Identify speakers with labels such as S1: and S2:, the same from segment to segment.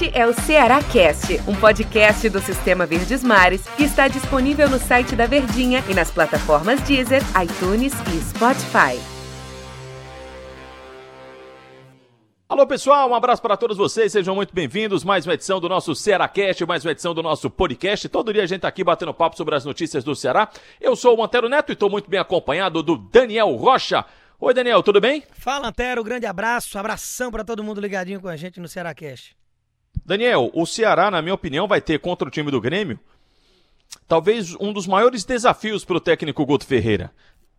S1: Este é o Ceará Cast, um podcast do Sistema Verdes Mares que está disponível no site da Verdinha e nas plataformas Deezer, iTunes e Spotify.
S2: Alô pessoal, um abraço para todos vocês, sejam muito bem-vindos. Mais uma edição do nosso Cearacast, mais uma edição do nosso podcast. Todo dia a gente tá aqui batendo papo sobre as notícias do Ceará. Eu sou o Antero Neto e estou muito bem acompanhado do Daniel Rocha. Oi Daniel, tudo bem?
S3: Fala Antero, grande abraço, abração para todo mundo ligadinho com a gente no Cearacast.
S2: Daniel, o Ceará, na minha opinião, vai ter contra o time do Grêmio talvez um dos maiores desafios para o técnico Guto Ferreira.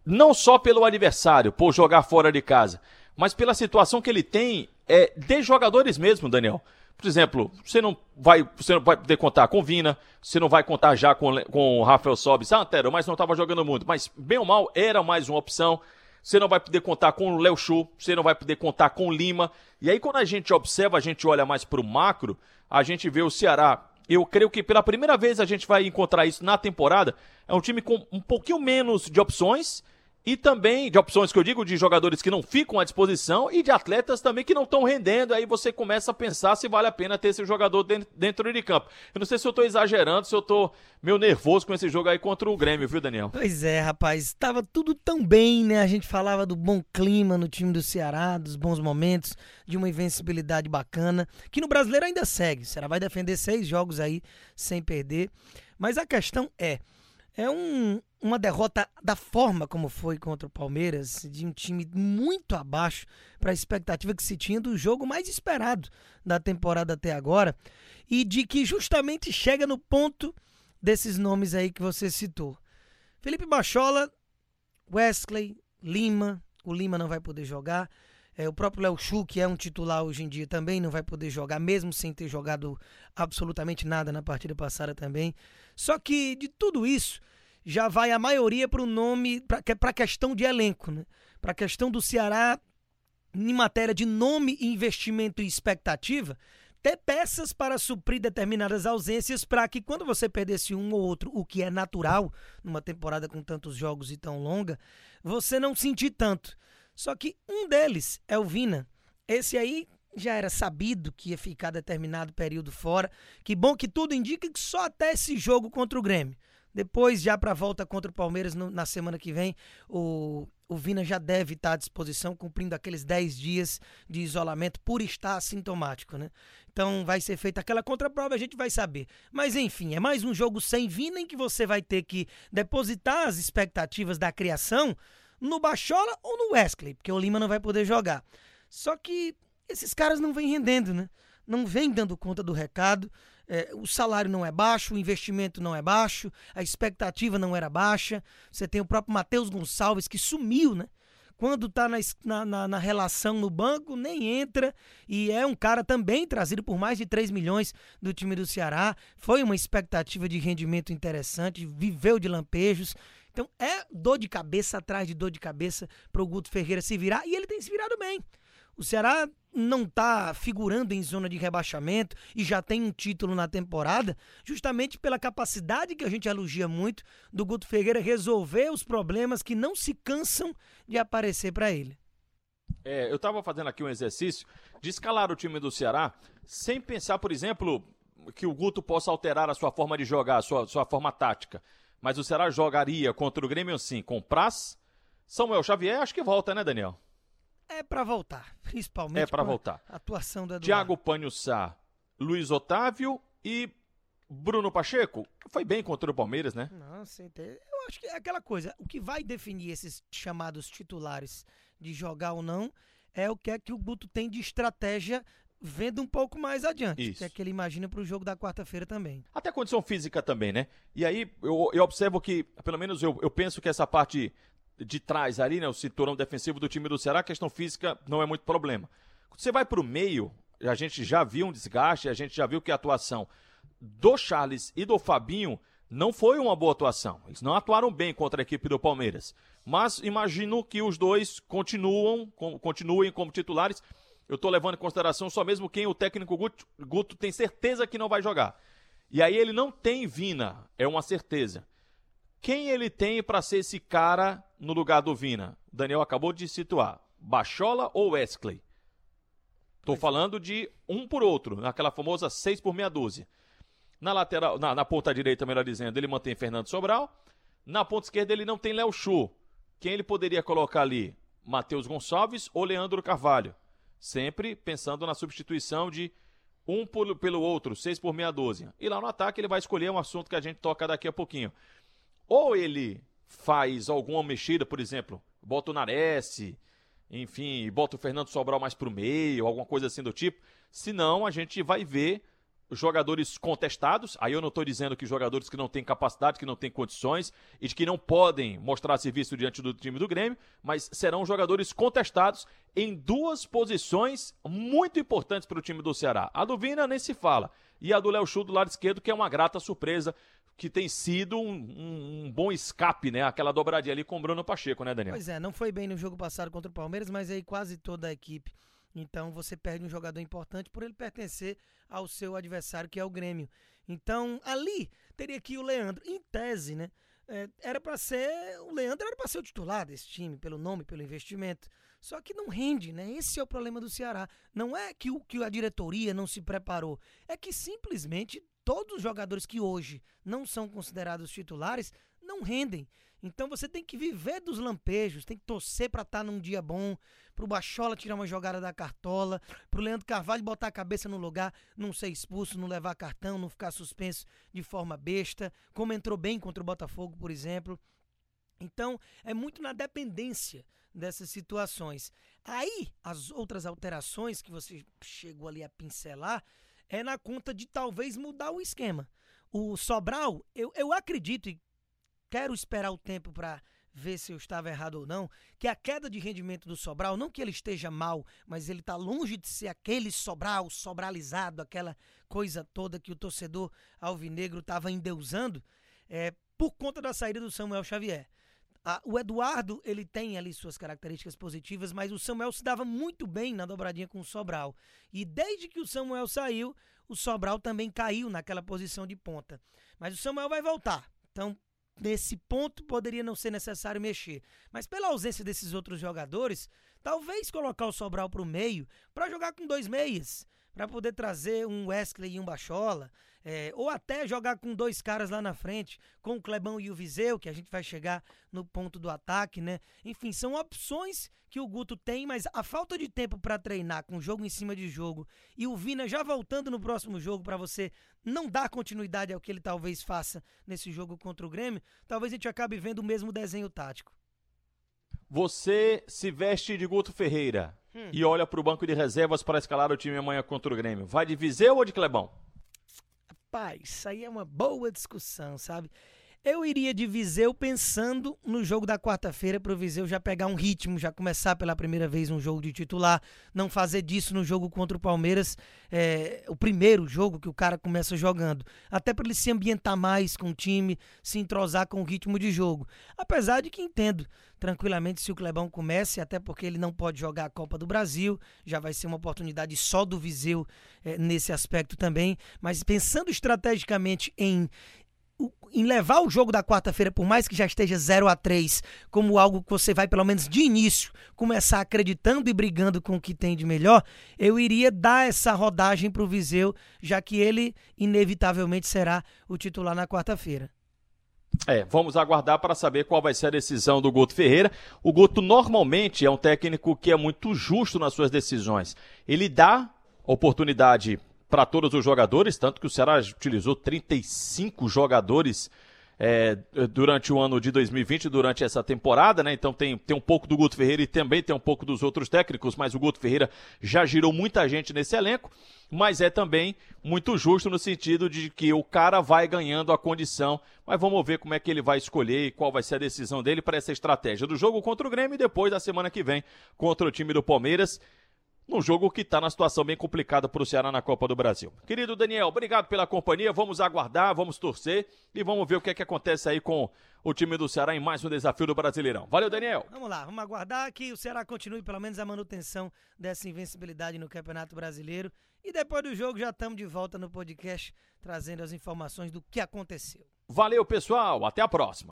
S2: Não só pelo adversário, por jogar fora de casa, mas pela situação que ele tem é, de jogadores mesmo, Daniel. Por exemplo, você não vai, você não vai poder contar com Vina, você não vai contar já com, com o Rafael Sobis, ah, Antero, mas não estava jogando muito. Mas, bem ou mal, era mais uma opção. Você não vai poder contar com o Léo Chu, você não vai poder contar com o Lima. E aí, quando a gente observa, a gente olha mais para o macro, a gente vê o Ceará. Eu creio que pela primeira vez a gente vai encontrar isso na temporada. É um time com um pouquinho menos de opções e também de opções que eu digo de jogadores que não ficam à disposição e de atletas também que não estão rendendo. Aí você começa a pensar se vale a pena ter esse jogador dentro de campo. Eu não sei se eu estou exagerando, se eu estou meio nervoso com esse jogo aí contra o Grêmio, viu, Daniel?
S3: Pois é, rapaz. Estava tudo tão bem, né? A gente falava do bom clima no time do Ceará, dos bons momentos, de uma invencibilidade bacana, que no brasileiro ainda segue. O Ceará vai defender seis jogos aí sem perder. Mas a questão é. É um, uma derrota da forma como foi contra o Palmeiras, de um time muito abaixo para a expectativa que se tinha do jogo mais esperado da temporada até agora, e de que justamente chega no ponto desses nomes aí que você citou. Felipe Bachola, Wesley, Lima, o Lima não vai poder jogar. É, o próprio Léo Chu, que é um titular hoje em dia, também não vai poder jogar, mesmo sem ter jogado absolutamente nada na partida passada também. Só que de tudo isso, já vai a maioria para o nome, para a questão de elenco, né? para a questão do Ceará, em matéria de nome, investimento e expectativa, ter peças para suprir determinadas ausências para que quando você perdesse um ou outro, o que é natural numa temporada com tantos jogos e tão longa, você não sentir tanto. Só que um deles é o Vina. Esse aí já era sabido que ia ficar determinado período fora. Que bom que tudo indica que só até esse jogo contra o Grêmio. Depois, já para a volta contra o Palmeiras no, na semana que vem, o, o Vina já deve estar à disposição, cumprindo aqueles 10 dias de isolamento por estar assintomático, né? Então vai ser feita aquela contraprova, a gente vai saber. Mas enfim, é mais um jogo sem Vina em que você vai ter que depositar as expectativas da criação no Bachola ou no Wesley, porque o Lima não vai poder jogar. Só que esses caras não vêm rendendo, né? Não vêm dando conta do recado é, o salário não é baixo, o investimento não é baixo, a expectativa não era baixa. Você tem o próprio Matheus Gonçalves que sumiu, né? Quando está na, na, na, relação no banco, nem entra. E é um cara também trazido por mais de 3 milhões do time do Ceará. Foi uma expectativa de rendimento interessante, viveu de lampejos. Então é dor de cabeça atrás de dor de cabeça para o Guto Ferreira se virar. E ele tem se virado bem. O Ceará não está figurando em zona de rebaixamento e já tem um título na temporada, justamente pela capacidade que a gente elogia muito do Guto Ferreira resolver os problemas que não se cansam de aparecer para ele.
S2: É, eu estava fazendo aqui um exercício de escalar o time do Ceará sem pensar, por exemplo, que o Guto possa alterar a sua forma de jogar, a sua, sua forma tática. Mas o Ceará jogaria contra o Grêmio sim, com Praz, Samuel Xavier, acho que volta, né, Daniel?
S3: É para voltar, principalmente.
S2: É para voltar.
S3: Atuação do Eduardo.
S2: Thiago Panhussá, Luiz Otávio e Bruno Pacheco. Foi bem contra o Palmeiras, né?
S3: Não, sim. Eu acho que é aquela coisa. O que vai definir esses chamados titulares de jogar ou não é o que é que o Guto tem de estratégia vendo um pouco mais adiante. Isso. Que é que ele imagina para o jogo da quarta-feira também.
S2: Até a condição física também, né? E aí eu, eu observo que, pelo menos eu, eu penso que essa parte de trás ali, né, o cinturão defensivo do time do Ceará, a questão física não é muito problema. Quando você vai para o meio, a gente já viu um desgaste, a gente já viu que a atuação do Charles e do Fabinho não foi uma boa atuação. Eles não atuaram bem contra a equipe do Palmeiras. Mas imagino que os dois continuam, continuem como titulares. Eu estou levando em consideração só mesmo quem o técnico Guto, Guto tem certeza que não vai jogar. E aí ele não tem Vina, é uma certeza. Quem ele tem para ser esse cara no lugar do Vina? O Daniel acabou de situar. Bachola ou Wesley? Estou falando de um por outro, naquela famosa 6 por meia dúzia. Na lateral, na, na, ponta direita, melhor dizendo, ele mantém Fernando Sobral. Na ponta esquerda ele não tem Léo Chu. Quem ele poderia colocar ali? Matheus Gonçalves ou Leandro Carvalho? Sempre pensando na substituição de um por, pelo outro, seis por meia dúzia. E lá no ataque ele vai escolher um assunto que a gente toca daqui a pouquinho. Ou ele faz alguma mexida, por exemplo, bota o Nares, enfim, bota o Fernando Sobral mais pro meio, alguma coisa assim do tipo. Senão a gente vai ver jogadores contestados. Aí eu não estou dizendo que jogadores que não têm capacidade, que não têm condições e que não podem mostrar serviço diante do time do Grêmio, mas serão jogadores contestados em duas posições muito importantes para o time do Ceará. A do Vina nem se fala. E a do Léo Chu do lado esquerdo, que é uma grata surpresa, que tem sido um, um, um, bom escape, né? Aquela dobradinha ali com o Bruno Pacheco, né, Daniel?
S3: Pois é, não foi bem no jogo passado contra o Palmeiras, mas aí quase toda a equipe então você perde um jogador importante por ele pertencer ao seu adversário, que é o Grêmio. Então ali teria que o Leandro, em tese, né? É, era para ser. O Leandro era para ser o titular desse time, pelo nome, pelo investimento. Só que não rende, né? Esse é o problema do Ceará. Não é que, o, que a diretoria não se preparou, é que simplesmente todos os jogadores que hoje não são considerados titulares não rendem. Então você tem que viver dos lampejos, tem que torcer para estar tá num dia bom, pro Bachola tirar uma jogada da cartola, pro Leandro Carvalho botar a cabeça no lugar, não ser expulso, não levar cartão, não ficar suspenso de forma besta, como entrou bem contra o Botafogo, por exemplo. Então, é muito na dependência dessas situações. Aí, as outras alterações que você chegou ali a pincelar é na conta de talvez mudar o esquema. O Sobral, eu, eu acredito, e quero esperar o tempo para ver se eu estava errado ou não, que a queda de rendimento do Sobral, não que ele esteja mal, mas ele está longe de ser aquele Sobral, sobralizado, aquela coisa toda que o torcedor alvinegro estava endeusando, é, por conta da saída do Samuel Xavier. o Eduardo, ele tem ali suas características positivas, mas o Samuel se dava muito bem na dobradinha com o Sobral. E desde que o Samuel saiu, o Sobral também caiu naquela posição de ponta. Mas o Samuel vai voltar. Então, nesse ponto poderia não ser necessário mexer. Mas pela ausência desses outros jogadores, talvez colocar o Sobral para o meio para jogar com dois meias para poder trazer um Wesley e um Bachola, é, ou até jogar com dois caras lá na frente, com o Clebão e o Viseu, que a gente vai chegar no ponto do ataque, né? Enfim, são opções que o Guto tem, mas a falta de tempo para treinar com jogo em cima de jogo e o Vina já voltando no próximo jogo para você não dar continuidade ao que ele talvez faça nesse jogo contra o Grêmio, talvez a gente acabe vendo o mesmo desenho tático.
S2: Você se veste de Guto Ferreira hum. e olha para o banco de reservas para escalar o time amanhã contra o Grêmio. Vai de Viseu ou de Clebão?
S3: Rapaz, isso aí é uma boa discussão, sabe? Eu iria de Viseu pensando no jogo da quarta-feira para o Viseu já pegar um ritmo, já começar pela primeira vez um jogo de titular, não fazer disso no jogo contra o Palmeiras, é, o primeiro jogo que o cara começa jogando. Até para ele se ambientar mais com o time, se entrosar com o ritmo de jogo. Apesar de que entendo tranquilamente se o Clebão comece, até porque ele não pode jogar a Copa do Brasil, já vai ser uma oportunidade só do Viseu é, nesse aspecto também. Mas pensando estrategicamente em em levar o jogo da quarta-feira, por mais que já esteja 0 a 3 como algo que você vai, pelo menos de início, começar acreditando e brigando com o que tem de melhor, eu iria dar essa rodagem para o Viseu, já que ele inevitavelmente será o titular na quarta-feira.
S2: É, vamos aguardar para saber qual vai ser a decisão do Guto Ferreira. O Guto normalmente é um técnico que é muito justo nas suas decisões. Ele dá oportunidade para todos os jogadores, tanto que o Ceará utilizou 35 jogadores é, durante o ano de 2020, durante essa temporada, né? Então tem, tem um pouco do Guto Ferreira e também tem um pouco dos outros técnicos, mas o Guto Ferreira já girou muita gente nesse elenco, mas é também muito justo no sentido de que o cara vai ganhando a condição, mas vamos ver como é que ele vai escolher e qual vai ser a decisão dele para essa estratégia do jogo contra o Grêmio e depois da semana que vem contra o time do Palmeiras num jogo que está na situação bem complicada para o Ceará na Copa do Brasil. Querido Daniel, obrigado pela companhia. Vamos aguardar, vamos torcer e vamos ver o que é que acontece aí com o time do Ceará em mais um desafio do Brasileirão. Valeu, Daniel.
S3: Vamos lá, vamos aguardar que o Ceará continue pelo menos a manutenção dessa invencibilidade no Campeonato Brasileiro. E depois do jogo já estamos de volta no podcast trazendo as informações do que aconteceu.
S2: Valeu, pessoal. Até a próxima.